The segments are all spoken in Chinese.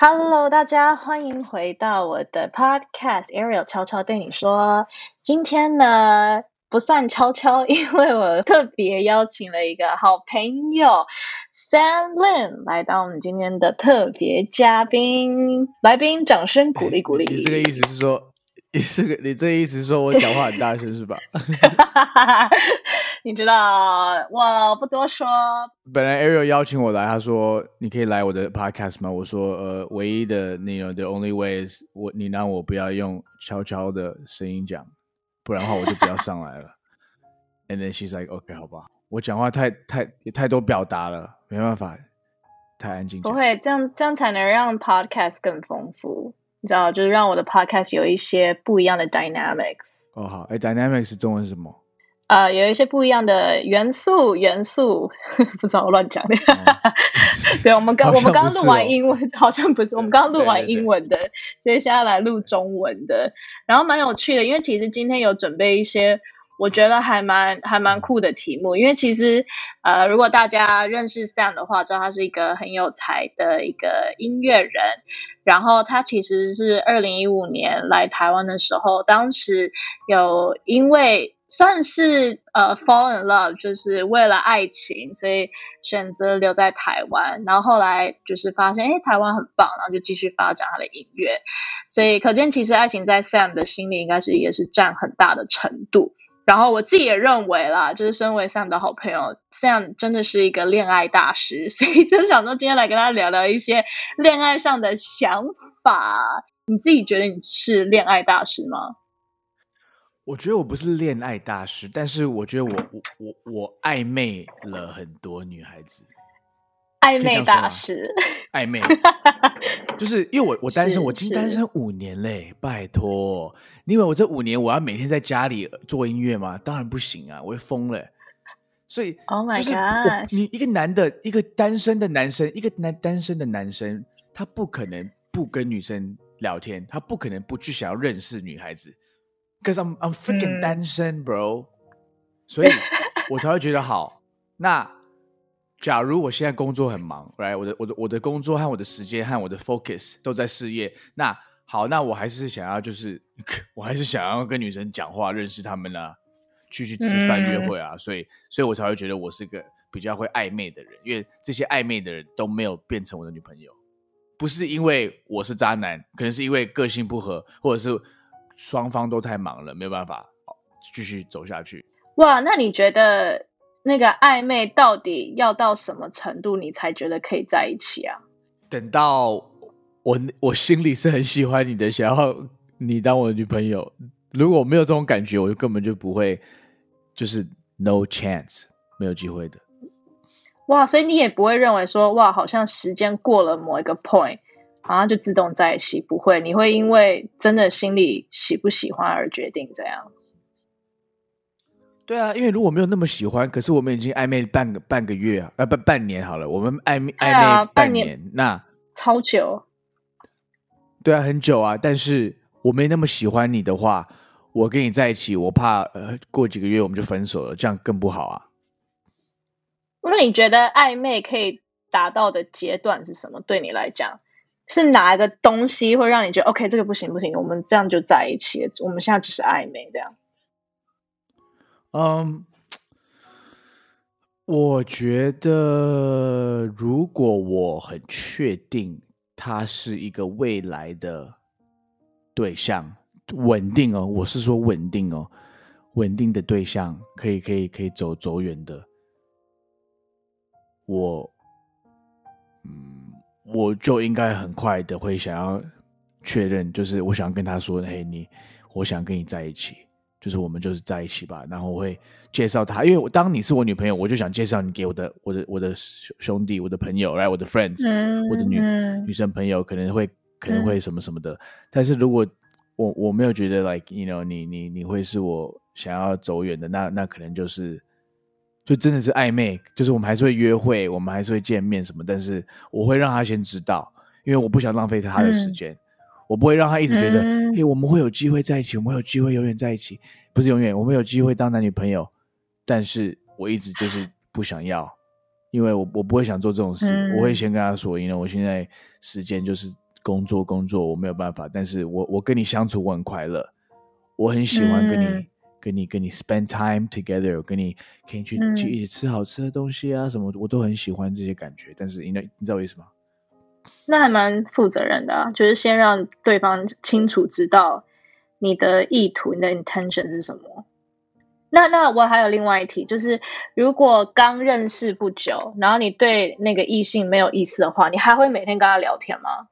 Hello，大家欢迎回到我的 Podcast。Ariel 悄悄对你说，今天呢不算悄悄，因为我特别邀请了一个好朋友 Sam Lin 来到我们今天的特别嘉宾。来宾，掌声鼓励鼓励。你这个意思是说？你这个，你这意思是说我讲话很大声是吧？你知道，我不多说。本来 Ariel 邀请我来，他说你可以来我的 podcast 吗？我说呃，唯一的那种 the only way is 我你让我不要用悄悄的声音讲，不然的话我就不要上来了。And then she's like, OK，好吧，我讲话太太太多表达了，没办法，太安静。不会，这样这样才能让 podcast 更丰富。你知道，就是让我的 podcast 有一些不一样的 dynamics。哦，好，哎，dynamics 中文是什么？呃，有一些不一样的元素，元素 不知道我乱讲的。对，我们刚我们刚录完英文，好像不是，我们刚刚录完英文的，所以现在来录中文的，然后蛮有趣的，因为其实今天有准备一些。我觉得还蛮还蛮酷的题目，因为其实呃，如果大家认识 Sam 的话，知道他是一个很有才的一个音乐人。然后他其实是二零一五年来台湾的时候，当时有因为算是呃 fall in love，就是为了爱情，所以选择留在台湾。然后后来就是发现，哎，台湾很棒，然后就继续发展他的音乐。所以可见，其实爱情在 Sam 的心里应该是也是占很大的程度。然后我自己也认为啦，就是身为 Sam 的好朋友，Sam 真的是一个恋爱大师，所以就想说今天来跟他聊聊一些恋爱上的想法。你自己觉得你是恋爱大师吗？我觉得我不是恋爱大师，但是我觉得我我我我暧昧了很多女孩子。暧昧大师，暧昧，就是因为我我单身，我今单身五年嘞，拜托，你以为我这五年我要每天在家里做音乐吗？当然不行啊，我会疯了。所以，Oh my God，你一个男的，一个单身的男生，一个男单身的男生，他不可能不跟女生聊天，他不可能不去想要认识女孩子，Cause I'm I'm freaking 单身，bro，所以我才会觉得好。那。假如我现在工作很忙，right？我的我的我的工作和我的时间和我的 focus 都在事业，那好，那我还是想要就是，我还是想要跟女生讲话，认识他们啊，去去吃饭约会啊，所以，所以我才会觉得我是个比较会暧昧的人，因为这些暧昧的人都没有变成我的女朋友，不是因为我是渣男，可能是因为个性不合，或者是双方都太忙了，没有办法继续走下去。哇，那你觉得？那个暧昧到底要到什么程度，你才觉得可以在一起啊？等到我我心里是很喜欢你的，想要你当我的女朋友。如果没有这种感觉，我就根本就不会，就是 no chance，没有机会的。哇，所以你也不会认为说，哇，好像时间过了某一个 point，好像就自动在一起，不会。你会因为真的心里喜不喜欢而决定这样。对啊，因为如果没有那么喜欢，可是我们已经暧昧半个半个月啊，呃，半半年好了，我们暧昧暧昧半年，那超久。对啊，很久啊，但是我没那么喜欢你的话，我跟你在一起，我怕呃过几个月我们就分手了，这样更不好啊。那你觉得暧昧可以达到的阶段是什么？对你来讲，是哪一个东西会让你觉得 OK？这个不行不行，我们这样就在一起，我们现在只是暧昧这样。嗯，我觉得如果我很确定他是一个未来的对象，稳定哦，我是说稳定哦，稳定的对象，可以可以可以走走远的，我，嗯，我就应该很快的会想要确认，就是我想跟他说，嘿，你，我想跟你在一起。就是我们就是在一起吧，然后我会介绍他，因为我当你是我女朋友，我就想介绍你给我的我的我的兄弟、我的朋友，来我的 friends，我的女女生朋友可能会可能会什么什么的。但是如果我我没有觉得 like you know 你你你会是我想要走远的，那那可能就是就真的是暧昧，就是我们还是会约会，我们还是会见面什么，但是我会让他先知道，因为我不想浪费他的时间。我不会让他一直觉得，哎，我们会有机会在一起，我们有机会永远在一起，不是永远，我们有机会当男女朋友。但是我一直就是不想要，因为我我不会想做这种事。我会先跟他说，因为我现在时间就是工作工作，我没有办法。但是我我跟你相处我很快乐，我很喜欢跟你跟你跟你 spend time together，跟你可以去去一起吃好吃的东西啊什么，我都很喜欢这些感觉。但是你那你知道为什么？那还蛮负责任的啊，就是先让对方清楚知道你的意图，你的 intention 是什么。那那我还有另外一题，就是如果刚认识不久，然后你对那个异性没有意思的话，你还会每天跟他聊天吗？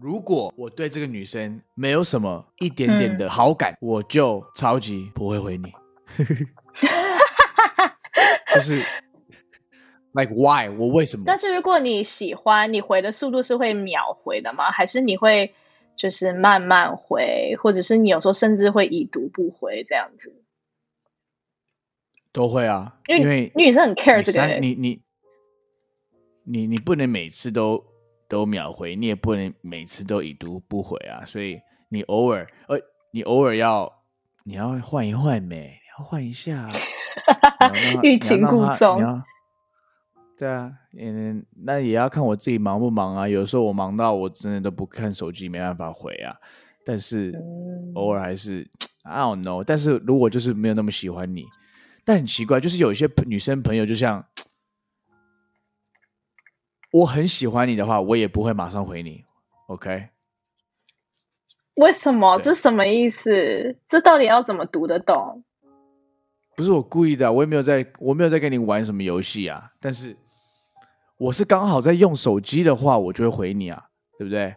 如果我对这个女生没有什么一点点的好感，我就超级不会回你。就是。Like why？我为什么？但是如果你喜欢，你回的速度是会秒回的吗？还是你会就是慢慢回，或者是你有时候甚至会已读不回这样子？都会啊，因为因为女生很 care 这个。你你你你不能每次都都秒回，你也不能每次都已读不回啊。所以你偶尔呃，你偶尔要你要换一换呗？你要换一下，欲擒故纵。对啊，嗯，那也要看我自己忙不忙啊。有时候我忙到我真的都不看手机，没办法回啊。但是偶尔还是 I don't know。但是如果就是没有那么喜欢你，但很奇怪，就是有一些女生朋友，就像 我很喜欢你的话，我也不会马上回你。OK？为什么？这什么意思？这到底要怎么读得懂？不是我故意的，我也没有在，我没有在跟你玩什么游戏啊。但是。我是刚好在用手机的话，我就会回你啊，对不对？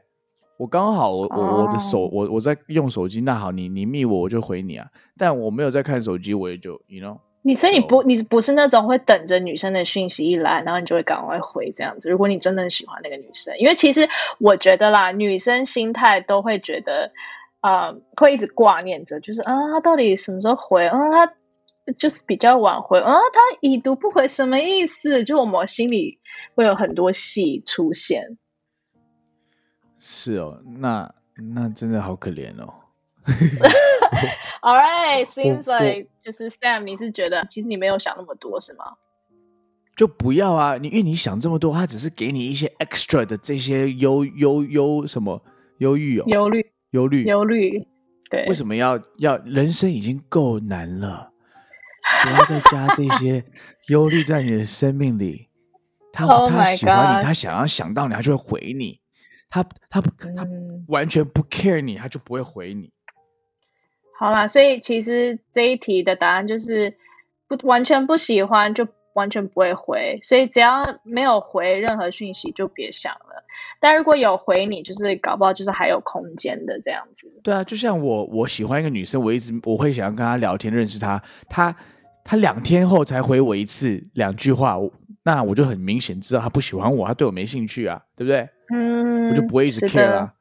我刚好我我我的手我我在用手机，那好，你你密我我就回你啊。但我没有在看手机，我也就 you know。你所以你不你不是那种会等着女生的讯息一来，然后你就会赶快回这样子。如果你真的喜欢那个女生，因为其实我觉得啦，女生心态都会觉得，呃，会一直挂念着，就是啊，他到底什么时候回啊？他。就是比较晚回啊，他已读不回什么意思？就我们心里会有很多戏出现。是哦，那那真的好可怜哦。All right, seems like 就是 Sam，你是觉得其实你没有想那么多是吗？就不要啊，你因为你想这么多，他只是给你一些 extra 的这些忧忧忧什么忧郁哦，忧虑忧虑忧虑。对，为什么要要人生已经够难了？不要再加这些忧虑在你的生命里。他他喜欢你，他想要想到你，他就会回你。他他不他完全不 care 你，他就不会回你。好啦，所以其实这一题的答案就是不完全不喜欢，就完全不会回。所以只要没有回任何讯息，就别想了。但如果有回你，就是搞不好就是还有空间的这样子。对啊，就像我我喜欢一个女生，我一直我会想要跟她聊天，认识她，她。他两天后才回我一次两句话，那我就很明显知道他不喜欢我，他对我没兴趣啊，对不对？嗯，我就不会一直 care 啊。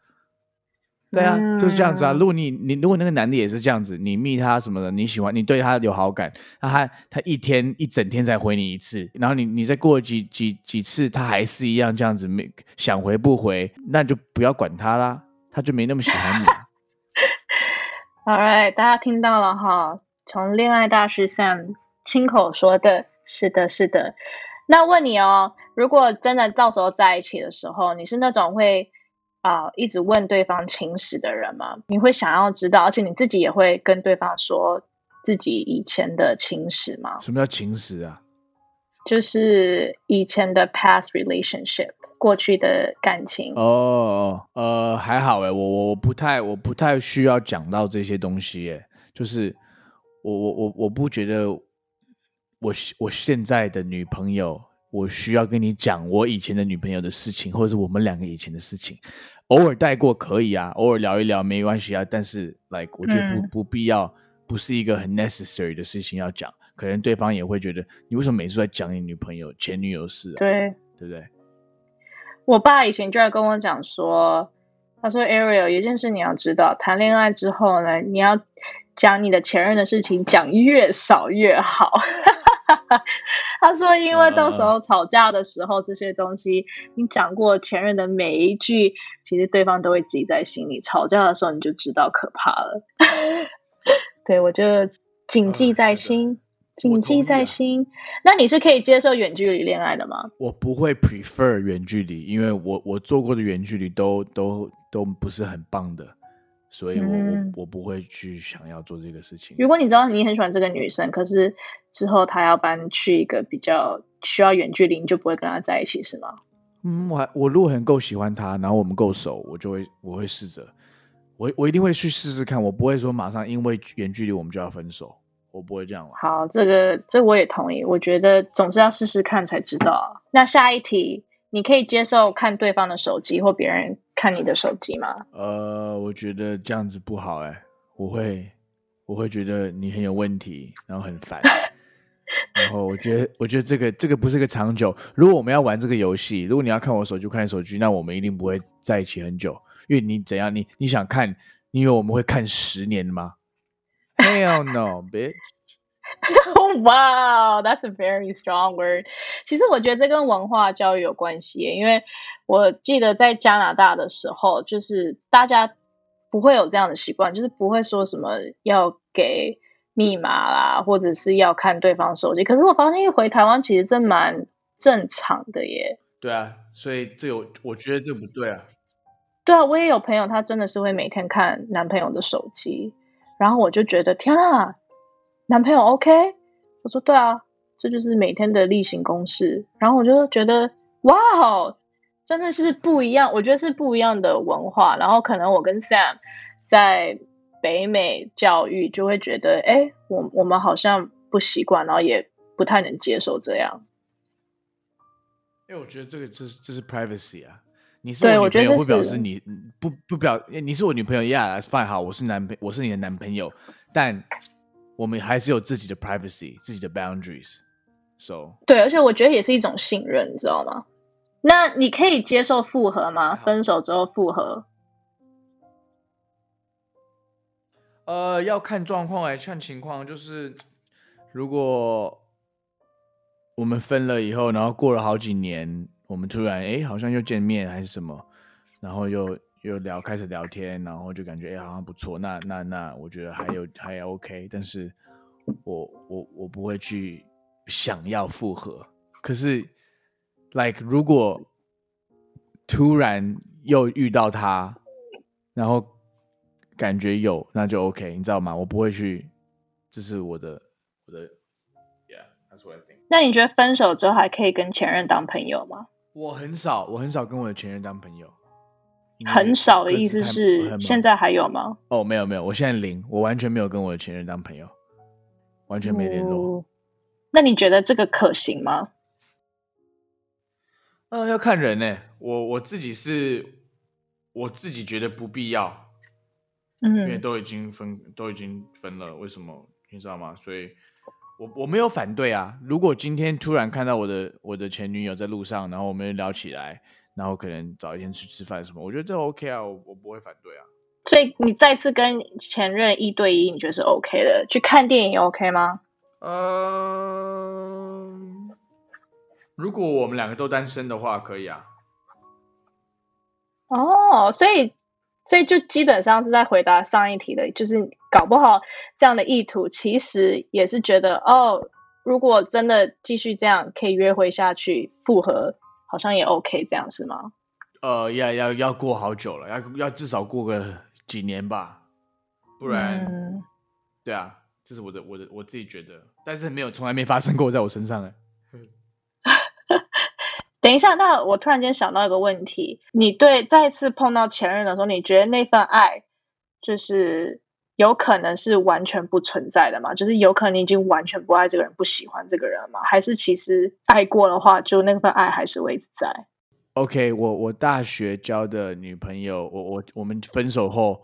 对啊，就是这样子啊。如果你你如果那个男的也是这样子，你密他什么的，你喜欢你对他有好感，那他他一天一整天才回你一次，然后你你再过几几几次，他还是一样这样子没想回不回，那就不要管他啦，他就没那么喜欢你。All right，大家听到了哈。从恋爱大师 Sam 亲口说的，是的，是的。那问你哦，如果真的到时候在一起的时候，你是那种会啊一直问对方情史的人吗？你会想要知道，而且你自己也会跟对方说自己以前的情史吗？什么叫情史啊？就是以前的 past relationship，过去的感情。哦，呃，还好哎，我我我不太我不太需要讲到这些东西哎，就是。我我我我不觉得我我现在的女朋友，我需要跟你讲我以前的女朋友的事情，或者是我们两个以前的事情，偶尔带过可以啊，偶尔聊一聊没关系啊。但是，like 我觉得不不必要，不是一个很 necessary 的事情要讲，可能对方也会觉得你为什么每次在讲你女朋友、前女友事？啊对，对不对？我爸以前就在跟我讲说，他说 Ariel 有一件事你要知道，谈恋爱之后呢，你要。讲你的前任的事情，讲越少越好。他说，因为到时候吵架的时候，这些东西你讲过前任的每一句，其实对方都会记在心里。吵架的时候你就知道可怕了。对我就谨记在心。谨记在心。那你是可以接受远距离恋爱的吗？我不会 prefer 远距离，因为我我做过的远距离都都都不是很棒的，所以我我我不会去想要做这个事情。如果你知道你很喜欢这个女生，可是之后她要搬去一个比较需要远距离，你就不会跟她在一起，是吗？嗯，我我如果很够喜欢她，然后我们够熟，我就会我会试着，我我一定会去试试看，我不会说马上因为远距离我们就要分手。我不会这样好，这个这我也同意。我觉得总是要试试看才知道。那下一题，你可以接受看对方的手机或别人看你的手机吗？呃，我觉得这样子不好哎，我会我会觉得你很有问题，然后很烦。然后我觉得我觉得这个这个不是个长久。如果我们要玩这个游戏，如果你要看我手机看手机，那我们一定不会在一起很久。因为你怎样，你你想看，你以为我们会看十年吗？Hell no, bitch! Wow, that's a very strong word. 其实我觉得这跟文化教育有关系，因为我记得在加拿大的时候，就是大家不会有这样的习惯，就是不会说什么要给密码啦，或者是要看对方手机。可是我发现一回台湾，其实这蛮正常的耶。对啊，所以这有我觉得这不对啊。对啊，我也有朋友，他真的是会每天看男朋友的手机。然后我就觉得天啊，男朋友 OK？我说对啊，这就是每天的例行公事。然后我就觉得哇哦，真的是不一样。我觉得是不一样的文化。然后可能我跟 Sam 在北美教育，就会觉得哎，我我们好像不习惯，然后也不太能接受这样。因为我觉得这个这是这是 privacy 啊。你是我女朋友，不表示你不不表，你是我女朋友，Yeah，fine，好，我是男朋，我是你的男朋友，但我们还是有自己的 privacy，自己的 boundaries，so 对，而且我觉得也是一种信任，你知道吗？那你可以接受复合吗？分手之后复合？呃，要看状况哎，看情况，就是如果我们分了以后，然后过了好几年。我们突然哎，好像又见面还是什么，然后又又聊，开始聊天，然后就感觉哎，好像不错。那那那，我觉得还有还 OK，但是我我我不会去想要复合。可是，like 如果突然又遇到他，然后感觉有，那就 OK，你知道吗？我不会去，这是我的我的，Yeah，that's what I think。那你觉得分手之后还可以跟前任当朋友吗？我很少，我很少跟我的前任当朋友。很少的意思是现在还有吗？哦，没有没有，我现在零，我完全没有跟我的前任当朋友，完全没联络。那你觉得这个可行吗？嗯，要看人呢。我我自己是，我自己觉得不必要。嗯，因为都已经分，都已经分了，为什么你知道吗？所以。我我没有反对啊，如果今天突然看到我的我的前女友在路上，然后我们聊起来，然后可能早一天去吃饭什么，我觉得这 OK 啊，我我不会反对啊。所以你再次跟前任一对一，你觉得是 OK 的？去看电影 OK 吗？呃，如果我们两个都单身的话，可以啊。哦，所以。所以就基本上是在回答上一题的，就是搞不好这样的意图，其实也是觉得哦，如果真的继续这样可以约会下去，复合好像也 OK，这样是吗？呃，要要要过好久了，要要至少过个几年吧，不然，对啊，这是我的我的我自己觉得，但是没有从来没发生过在我身上哎。等一下，那我突然间想到一个问题：你对再次碰到前任的时候，你觉得那份爱就是有可能是完全不存在的吗？就是有可能你已经完全不爱这个人，不喜欢这个人吗？还是其实爱过的话，就那份爱还是会在？OK，我我大学交的女朋友，我我我们分手后，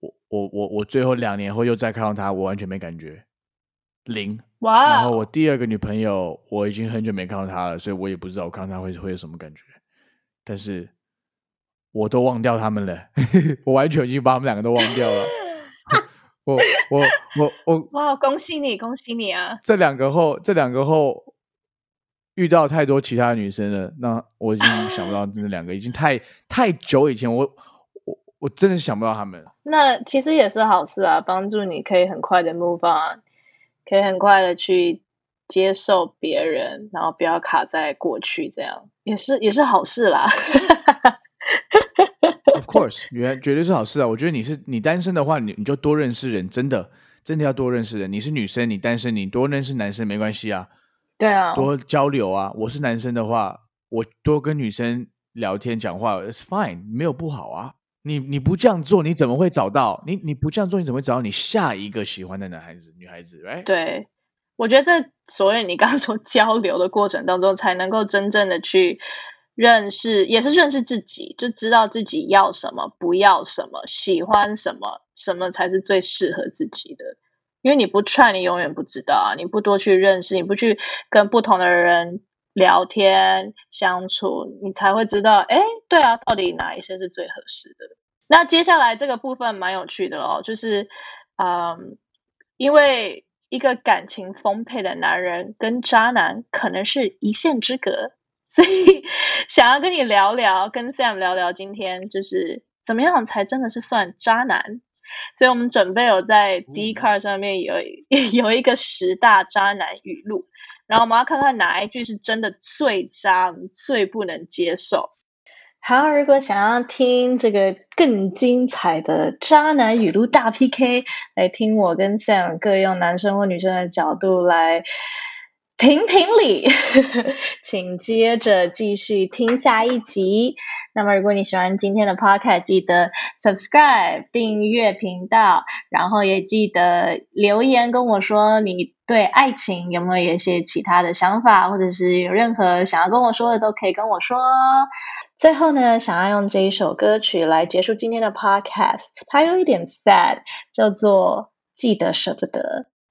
我我我我最后两年后又再看到她，我完全没感觉。零哇！然后我第二个女朋友，我已经很久没看到她了，所以我也不知道我看到她会会有什么感觉。但是我都忘掉他们了，我完全已经把他们两个都忘掉了。我我我我哇！恭喜你，恭喜你啊！这两个后，这两个后遇到太多其他女生了，那我已经 想不到那两个，已经太太久以前，我我我真的想不到他们。那其实也是好事啊，帮助你可以很快的 move on。可以很快的去接受别人，然后不要卡在过去，这样也是也是好事啦。Of course，原绝对是好事啊！我觉得你是你单身的话，你你就多认识人，真的真的要多认识人。你是女生，你单身，你多认识男生没关系啊。对啊，多交流啊！我是男生的话，我多跟女生聊天讲话，It's fine，没有不好啊。你你不这样做，你怎么会找到？你你不这样做，你怎么会找到你下一个喜欢的男孩子、女孩子？Right？对，我觉得这所谓你刚刚说交流的过程当中，才能够真正的去认识，也是认识自己，就知道自己要什么，不要什么，喜欢什么，什么才是最适合自己的。因为你不串你永远不知道啊！你不多去认识，你不去跟不同的人聊天相处，你才会知道，哎，对啊，到底哪一些是最合适的？那接下来这个部分蛮有趣的哦，就是，嗯，因为一个感情丰沛的男人跟渣男可能是一线之隔，所以想要跟你聊聊，跟 Sam 聊聊，今天就是怎么样才真的是算渣男？所以我们准备有在 D card 上面有 有一个十大渣男语录，然后我们要看看哪一句是真的最渣、最不能接受。好，如果想要听这个更精彩的渣男语录大 PK，来听我跟 Sam 各用男生或女生的角度来评评理，请接着继续听下一集。那么，如果你喜欢今天的 podcast，记得 subscribe 订阅频道，然后也记得留言跟我说你对爱情有没有一些其他的想法，或者是有任何想要跟我说的，都可以跟我说。最后呢，想要用这一首歌曲来结束今天的 podcast，它有一点 sad，叫做《记得舍不得》。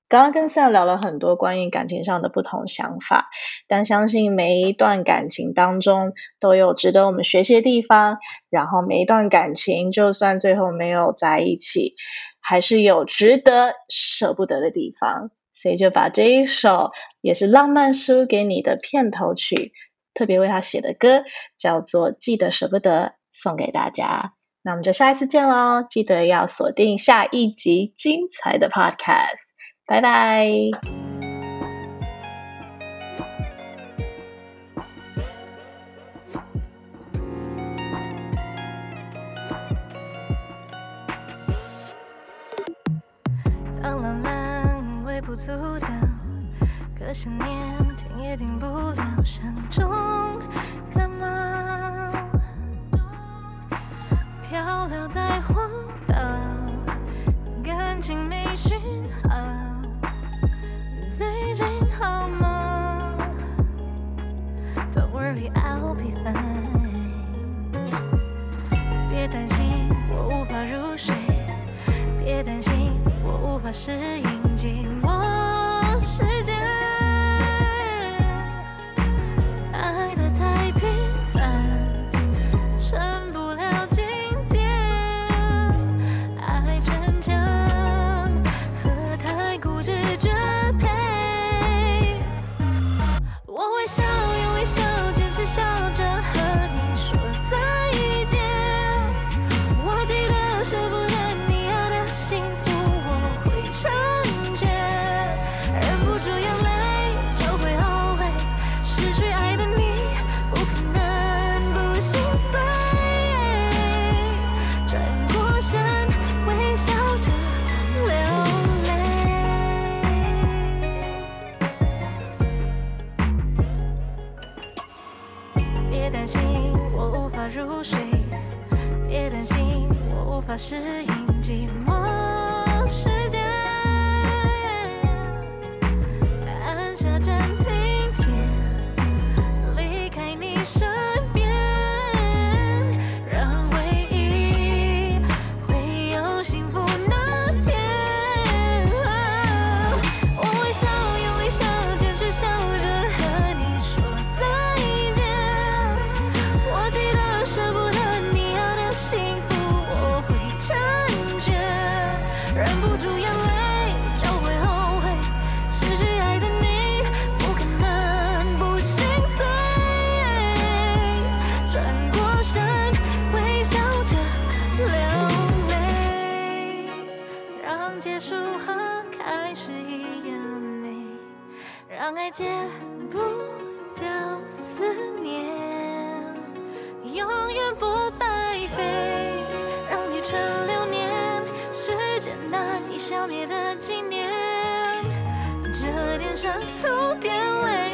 刚刚跟 Sam 聊了很多关于感情上的不同想法，但相信每一段感情当中都有值得我们学习的地方。然后每一段感情，就算最后没有在一起，还是有值得舍不得的地方。所以就把这一首也是浪漫书给你的片头曲，特别为他写的歌，叫做《记得舍不得》，送给大家。那我们就下一次见喽！记得要锁定下一集精彩的 Podcast。拜拜。当浪漫微不足道，可想念停也停不了，山中感冒，漂流在荒岛，感情没讯 worry, I'll be fine。别担心，我无法入睡。别担心，我无法适应寂寞当结束和开始一样美，让爱戒不掉思念，永远不白费，让旅程留念，时间难以消灭的纪念，这点伤痛点泪。